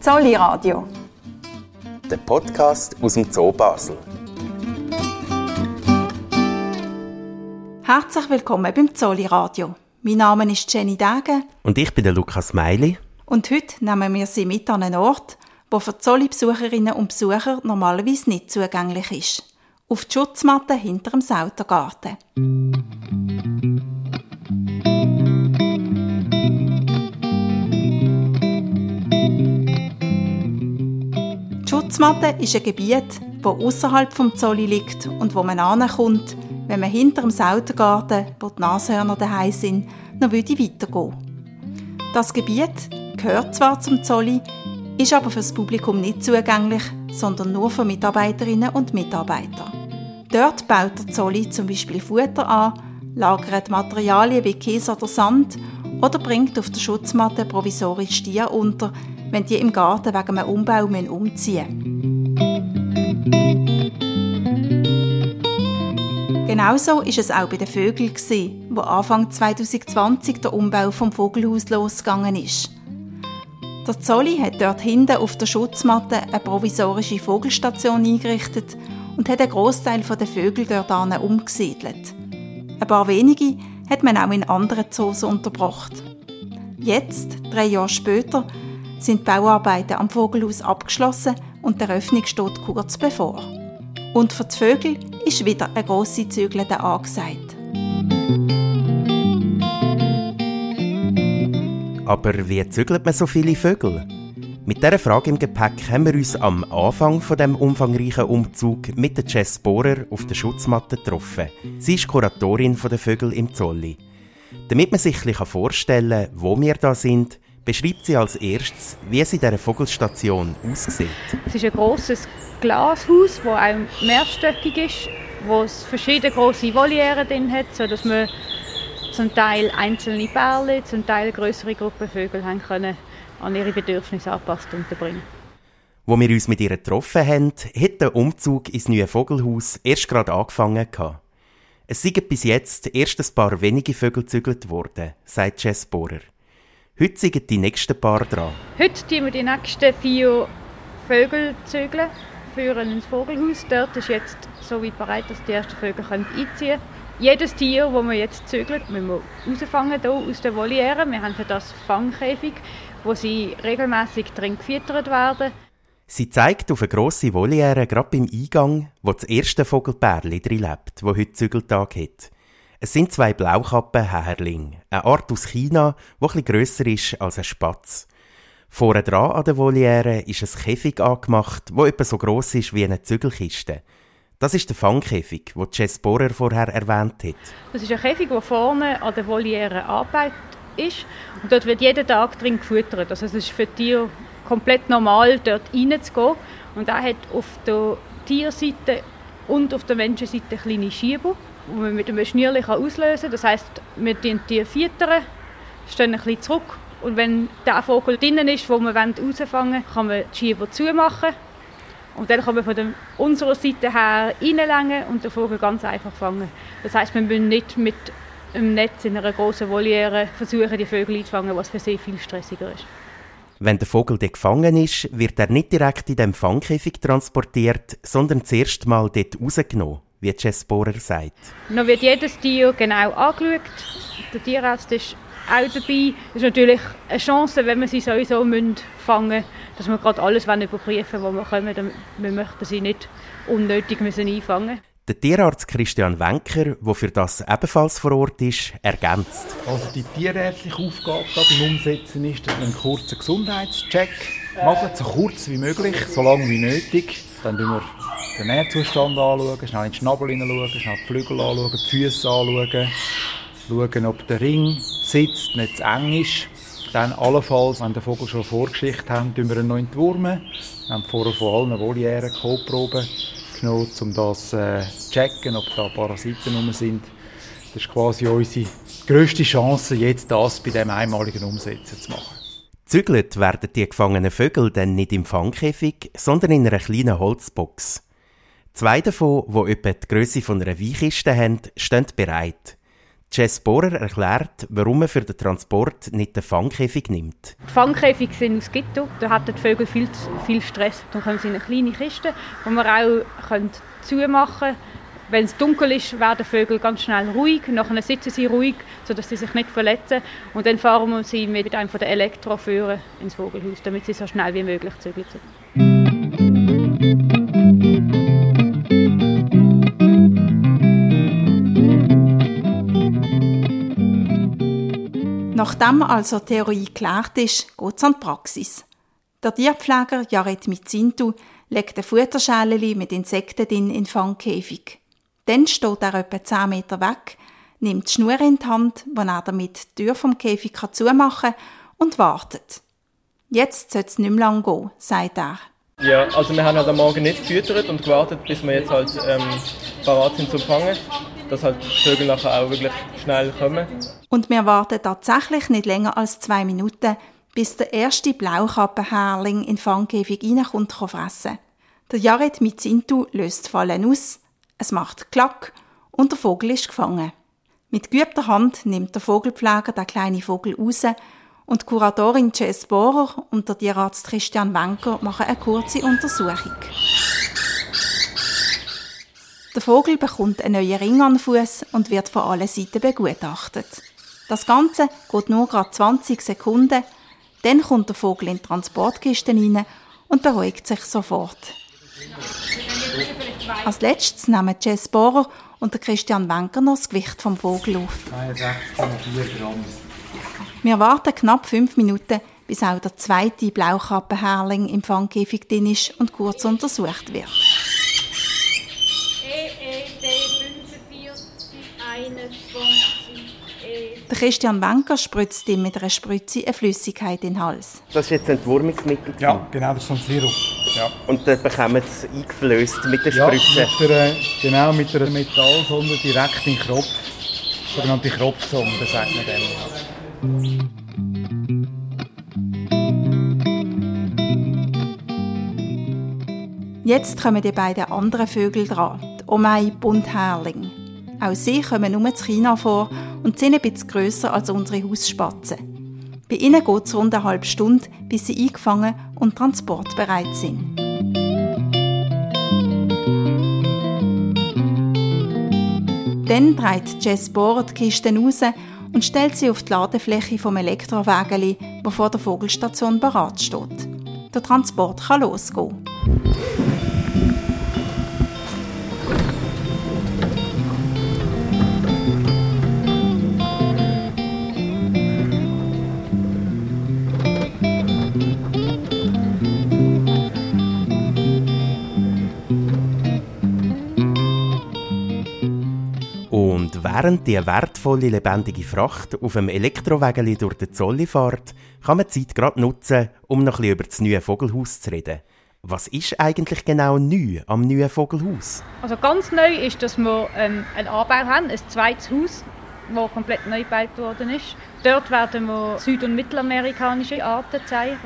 Zolli Radio. Der Podcast aus dem Zoo Basel. Herzlich willkommen beim Zolli Radio. Mein Name ist Jenny Degen. Und ich bin der Lukas Meili. Und heute nehmen wir Sie mit an einen Ort, der für Zolli-Besucherinnen und Besucher normalerweise nicht zugänglich ist. Auf die Schutzmatte hinter dem Sautergarten. Schutzmatte ist ein Gebiet, das außerhalb vom Zolli liegt und wo man ankommt, wenn man hinter dem Sautergarten, wo die Nashörner daheim sind, noch weitergehen Das Gebiet gehört zwar zum Zolli, ist aber für das Publikum nicht zugänglich, sondern nur für Mitarbeiterinnen und Mitarbeiter. Dort baut der Zolli zum Beispiel Futter an, lagert Materialien wie Käse oder Sand oder bringt auf der Schutzmatte provisorisch Tiere unter, wenn die im Garten wegen einem Umbau umziehen Genauso war es auch bei den Vögeln, wo Anfang 2020 der Umbau vom Vogelhaus losgegangen ist. Der Zolli hat dort hinten auf der Schutzmatte eine provisorische Vogelstation eingerichtet und hat einen Großteil der Vögel dort umgesiedelt. Ein paar wenige hat man auch in anderen Zoos unterbracht. Jetzt, drei Jahre später, sind die Bauarbeiten am Vogelhaus abgeschlossen und die Eröffnung steht kurz bevor. Und für die Vögel ist wieder eine grosse Zügelte angesagt. Aber wie zügelt man so viele Vögel? Mit dieser Frage im Gepäck haben wir uns am Anfang von dem umfangreichen Umzug mit der Jess Bohrer auf der Schutzmatte getroffen. Sie ist Kuratorin der Vögel im Zolli. Damit man sich vorstellen kann, wo wir da sind, beschreibt sie als erstes, wie es in dieser Vogelstation aussieht. Es ist ein grosses Glashaus, das auch mehrstöckig ist, wo es verschiedene große Voliere drin hat, sodass man zum Teil einzelne Bärle, zum Teil größere Gruppen Vögel haben können an ihre Bedürfnisse angepasst unterbringen. Wo wir uns mit ihr getroffen haben, hat der Umzug ins neue Vogelhaus erst gerade angefangen. Es sind bis jetzt erst ein paar wenige Vögel gezügelt worden, sagt Jess Bohrer. Heute sind die nächsten paar dran. Heute zügeln wir die nächsten vier Vögel zügeln, führen ins Vogelhaus. Dort ist jetzt so weit bereit, dass die ersten Vögel einziehen können. Jedes Tier, das wir jetzt zügeln, müssen wir rausfangen hier aus der Voliere. Wir haben für das Fangkäfig, wo sie regelmäßig drin gefüttert werden. Sie zeigt auf eine grosse Voliere gerade beim Eingang, wo das erste Vogelpärli drin lebt, wo heute Zügeltag hat. Es sind zwei Blaukappenhäherlinge, eine Art aus China, die etwas grösser ist als ein Spatz. Vorne dran an der Voliere ist ein Käfig angemacht, wo etwa so gross ist wie eine Zügelkiste. Das ist der Fangkäfig, den Jess Bohrer vorher erwähnt hat. Das ist ein Käfig, der vorne an der Voliere angebaut ist. Und dort wird jeden Tag drin gefüttert. Also es ist für die Tiere komplett normal, dort reinzugehen. Und er hat auf der Tierseite und auf der Menschenseite kleine Schieber die man mit einem Schnürchen auslösen kann. Das heisst, wir füttern die füttern, stehen ein bisschen zurück und wenn der Vogel drinnen ist, wo wir rausfangen wollen, kann man die Schieber zumachen und dann kann man von unserer Seite her reinlängen und den Vogel ganz einfach fangen. Das heisst, wir müssen nicht mit einem Netz in einer großen Voliere versuchen, die Vögel einzufangen, was für sie viel stressiger ist. Wenn der Vogel dort gefangen ist, wird er nicht direkt in dem Fangkäfig transportiert, sondern zuerst mal dort rausgenommen wie Jess Bohrer sagt. Noch wird jedes Tier genau angeschaut. Der Tierarzt ist auch dabei. Das ist natürlich eine Chance, wenn wir sie sowieso fangen müssen, dass wir gerade alles überprüfen wollen, was wir kommen. Wir möchten sie nicht unnötig müssen einfangen der Tierarzt Christian Wenker, der für das ebenfalls vor Ort ist, ergänzt. Also die tierärztliche Aufgabe beim Umsetzen ist, dass wir einen kurzen Gesundheitscheck machen, so kurz wie möglich, so lange wie nötig. Dann wir den Nährzustand anschauen, schnell in den Schnabel hineinschauen, schnell die Flügel anschauen, die Füße anschauen, schauen, ob der Ring sitzt, nicht zu eng ist. Dann allenfalls, wenn der Vogel schon Vorgeschichte haben, tun wir ihn noch entwurmen. Wir haben vorher von allen Volieren Kotproben genommen, um das äh, zu checken, ob da Parasiten rum sind. Das ist quasi unsere grösste Chance, jetzt das bei dem einmaligen Umsetzen zu machen. Zügelt werden die gefangenen Vögel dann nicht im Fangkäfig, sondern in einer kleinen Holzbox. Zwei davon, die etwa die Größe einer Weinkiste haben, stehen bereit. Jess Bohrer erklärt, warum man für den Transport nicht den Fangkäfig nimmt. Die Fangkäfige sind aus Gitter. Da haben die Vögel viel, viel Stress. Dann kommen sie in eine kleine Kiste, die man auch zumachen können. Wenn es dunkel ist, werden Vögel ganz schnell ruhig. Nachher sitzen sie ruhig, sodass sie sich nicht verletzen. Und dann fahren wir sie mit einem der Elektroführer ins Vogelhaus, damit sie so schnell wie möglich zügeln. Nachdem also die Theorie geklärt ist, geht es an die Praxis. Der Tierpfleger Jared Mitzintu legt ein Futterschale mit Insekten in den Fangkäfig. Dann steht er etwa 10 Meter weg, nimmt die Schnur in die Hand, wo er damit die Tür vom Käfig zumachen kann und wartet. Jetzt soll es nicht mehr lang gehen, sagt er. Ja, also wir haben halt am Morgen nicht gefüttert und gewartet, bis wir jetzt halt ähm, parat sind zum Fangen, dass halt die Vögel nachher auch wirklich schnell kommen. Und wir warten tatsächlich nicht länger als zwei Minuten, bis der erste Blaukappenherrling in den Fangkäfig reinkommt fressen. Der Jared Mitzintu löst Fallen aus, es macht Klack und der Vogel ist gefangen. Mit geübter Hand nimmt der Vogelpfleger den kleinen Vogel raus und die Kuratorin Jess Bohrer und der Tierarzt Christian Wenker machen eine kurze Untersuchung. Der Vogel bekommt einen neuen Ring an den Fuß und wird von allen Seiten begutachtet. Das Ganze geht nur gerade 20 Sekunden, dann kommt der Vogel in die Transportkiste rein und beruhigt sich sofort. Als letztes nehmen Jess Bohrer und Christian Wenker noch das Gewicht vom Vogel auf. 61,4 Gramm. Wir warten knapp fünf Minuten, bis auch der zweite Blaukappenherrling im Fangkäfig drin ist und kurz untersucht wird. Der Christian Wenker spritzt ihm mit einer Spritze eine Flüssigkeit in den Hals. Das ist jetzt ein Entwurmungsmittel. Ja, genau, das ist ein Sirup. Ja, Und dann bekommen sie es eingeflößt mit der ja Spritze. mit der, genau mit der Metallsonde direkt in den Kopf. Sogenannte Kropfsonde, sagt man dem. Ja. Jetzt kommen die beiden anderen Vögel dran, die Omei Bunthärling. Auch sie kommen nur in China vor und sind ein bisschen grösser als unsere Hausspatzen. Bei ihnen geht es rund eine halbe Stunde, bis sie eingefangen und transportbereit sind. Dann dreht Jess Bohrer die Kiste raus und stellt sie auf die Ladefläche vom Elektrowägeli, wo vor der Vogelstation bereit steht. Der Transport kann losgehen. Während die wertvolle lebendige Fracht auf dem Elektrowägeli durch den Zolli fährt, kann man die Zeit gerade nutzen, um noch ein über das neue Vogelhaus zu reden. Was ist eigentlich genau neu am neuen Vogelhaus? Also ganz neu ist, dass wir ähm, einen Anbau haben, ein zweites Haus, das komplett neu gebaut worden ist. Dort werden wir süd- und mittelamerikanische Arten zeigen.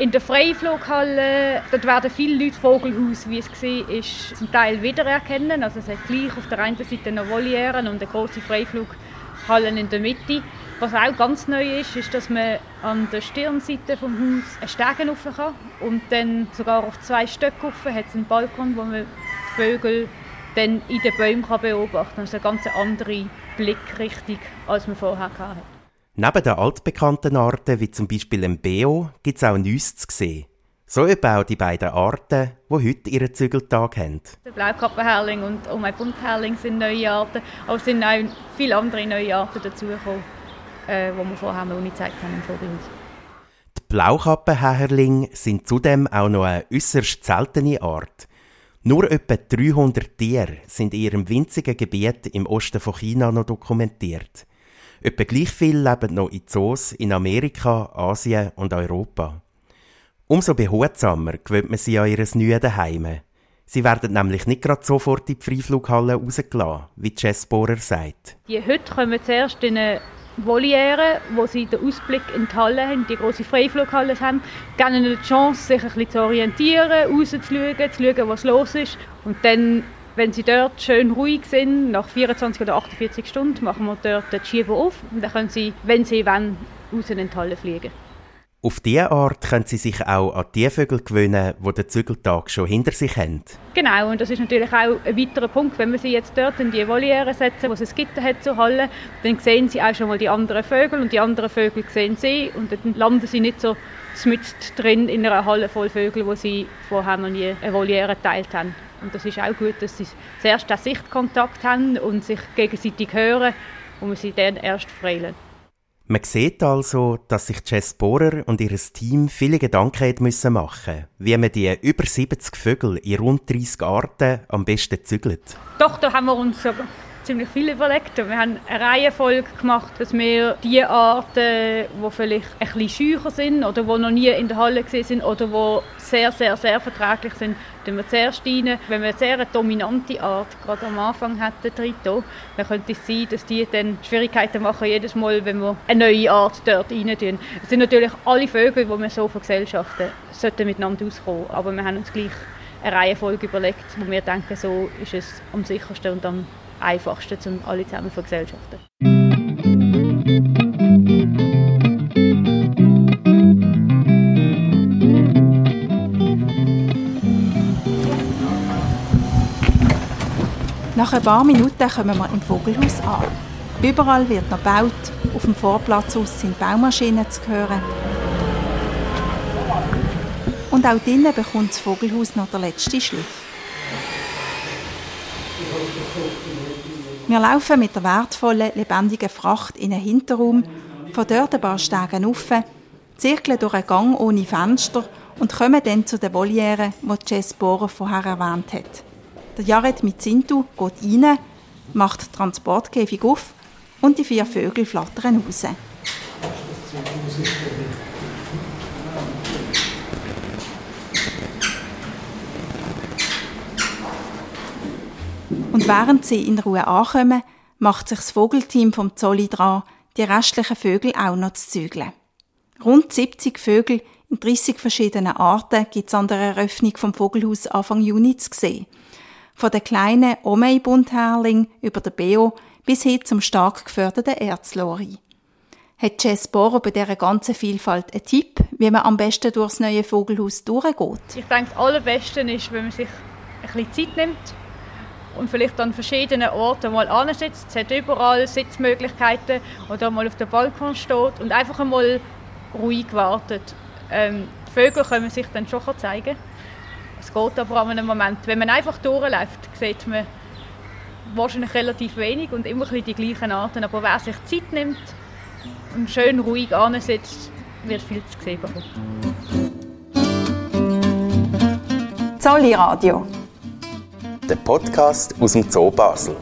In der Freiflughalle dort werden viele Leute Vogelhaus, wie es war, zum Teil wiedererkennen. Also es hat gleich auf der einen Seite noch Volieren und eine große Freiflughalle in der Mitte. Was auch ganz neu ist, ist, dass man an der Stirnseite vom Haus einen Stegen rauf kann und dann sogar auf zwei Stöcke rauf hat es einen Balkon, wo man die Vögel dann in den Bäumen beobachten kann. Das ist eine ganz andere Blickrichtung, als man vorher hatte. Neben den altbekannten Arten, wie zum Beispiel dem Beo, gibt es auch Neues zu sehen. So eben auch die beiden Arten, die heute ihren Zügeltag haben. Der Blaukappenherrling und auch mein Buntherrling sind neue Arten, aber es sind auch viele andere neue Arten dazugekommen, äh, die wir vorher noch nicht gezeigt haben im Vogelhaus. Die Blaukappenhäherlinge sind zudem auch noch eine äußerst seltene Art. Nur etwa 300 Tiere sind in ihrem winzigen Gebiet im Osten von China noch dokumentiert. Etwa gleich viel leben noch in Zoos in Amerika, Asien und Europa. Umso behutsamer gewöhnt man sie an ihr neues Daheim. Sie werden nämlich nicht gerade sofort in die Freiflughalle rausgelassen, wie Jess Bohrer sagt. Die Hütte kommen zuerst in eine Voliere, wo sie den Ausblick in die Halle haben, die große Freiflughalle haben, geben ihnen die Chance, sich ein bisschen zu orientieren, rauszuschauen, zu schauen, was los ist. Und dann Wenn sie dort schön ruhig sind, nach 24 oder 48 Stunden machen wir dort den Schieber auf und dann können sie, wenn sie wollen, raus in die Halle fliegen. Auf diese Art können sie sich auch an die Vögel gewöhnen, die den Zügeltag schon hinter sich haben. Genau, und das ist natürlich auch ein weiterer Punkt. Wenn wir sie jetzt dort in die Voliere setzen, wo es ein Gitter hat zur Halle, dann sehen sie auch schon mal die anderen Vögel und die anderen Vögel sehen sie und dann landen sie nicht so mitten drin in einer Halle voll Vögel, wo sie vorher noch nie eine Voliere geteilt haben. Und das ist auch gut, dass sie zuerst den Sichtkontakt haben und sich gegenseitig hören und man sie dann erst freilen. Man sieht also, dass sich Jess Bohrer und ihr Team viele Gedanken machen müssen wie man die über 70 Vögel in rund 30 Arten am besten zügelt. Doch, da haben wir uns ziemlich viel überlegt. Wir haben eine Reihenfolge gemacht, dass wir die Arten, die vielleicht ein bisschen sind oder die noch nie in der Halle sind oder die sehr, sehr, sehr verträglich sind, tun wir zuerst rein. Wenn wir eine sehr dominante Art gerade am Anfang hätten, drin, dann könnte es sein, dass die dann Schwierigkeiten machen, jedes Mal, wenn wir eine neue Art dort rein tun. Es sind natürlich alle Vögel, die wir so vergesellschaften, sollten miteinander auskommen. Aber wir haben uns gleich eine Reihenfolge überlegt, wo wir denken, so ist es am sichersten und am einfachsten, um alle zusammen zu vergesellschaften. Nach ein paar Minuten kommen wir im Vogelhaus an. Überall wird noch gebaut, auf dem Vorplatz sind Baumaschinen zu hören. Und auch drinnen bekommt das Vogelhaus noch der letzte Schliff. Wir laufen mit der wertvollen, lebendigen Fracht in einen Hinterraum, von dort ein paar Stegen rauf, zirkeln durch einen Gang ohne Fenster und kommen dann zu den Volieren, die Jess Bohrer vorher erwähnt hat. Der Jared mit Sintu geht rein, macht die Transportkäfig auf und die vier Vögel flattern raus. Und während sie in Ruhe ankommen, macht sich das Vogelteam vom Zolli dran, die restlichen Vögel auch noch zu zügeln. Rund 70 Vögel in 30 verschiedenen Arten gibt es an der Eröffnung vom Vogelhaus Anfang Juni zu sehen. Von den kleinen Omei-Bunthärling über den Beo bis hin zum stark geförderten Erzlori. Hat Jess Bohrer bei dieser ganzen Vielfalt einen Tipp, wie man am besten durchs neue Vogelhaus durchgeht? Ich denke, das Allerbesten ist, wenn man sich ein bisschen Zeit nimmt und vielleicht an verschiedenen Orten mal ansitzt. Es hat überall Sitzmöglichkeiten oder mal auf dem Balkon steht und einfach einmal ruhig wartet. Ähm, die Vögel können sich dann schon zeigen. Es geht aber an einem Moment. Wenn man einfach durchläuft, sieht man wahrscheinlich relativ wenig und immer die gleichen Arten. Aber wer sich Zeit nimmt und schön ruhig ansitzt, wird viel zu sehen bekommen. Zolli Radio. Der Podcast aus dem Zoo Basel.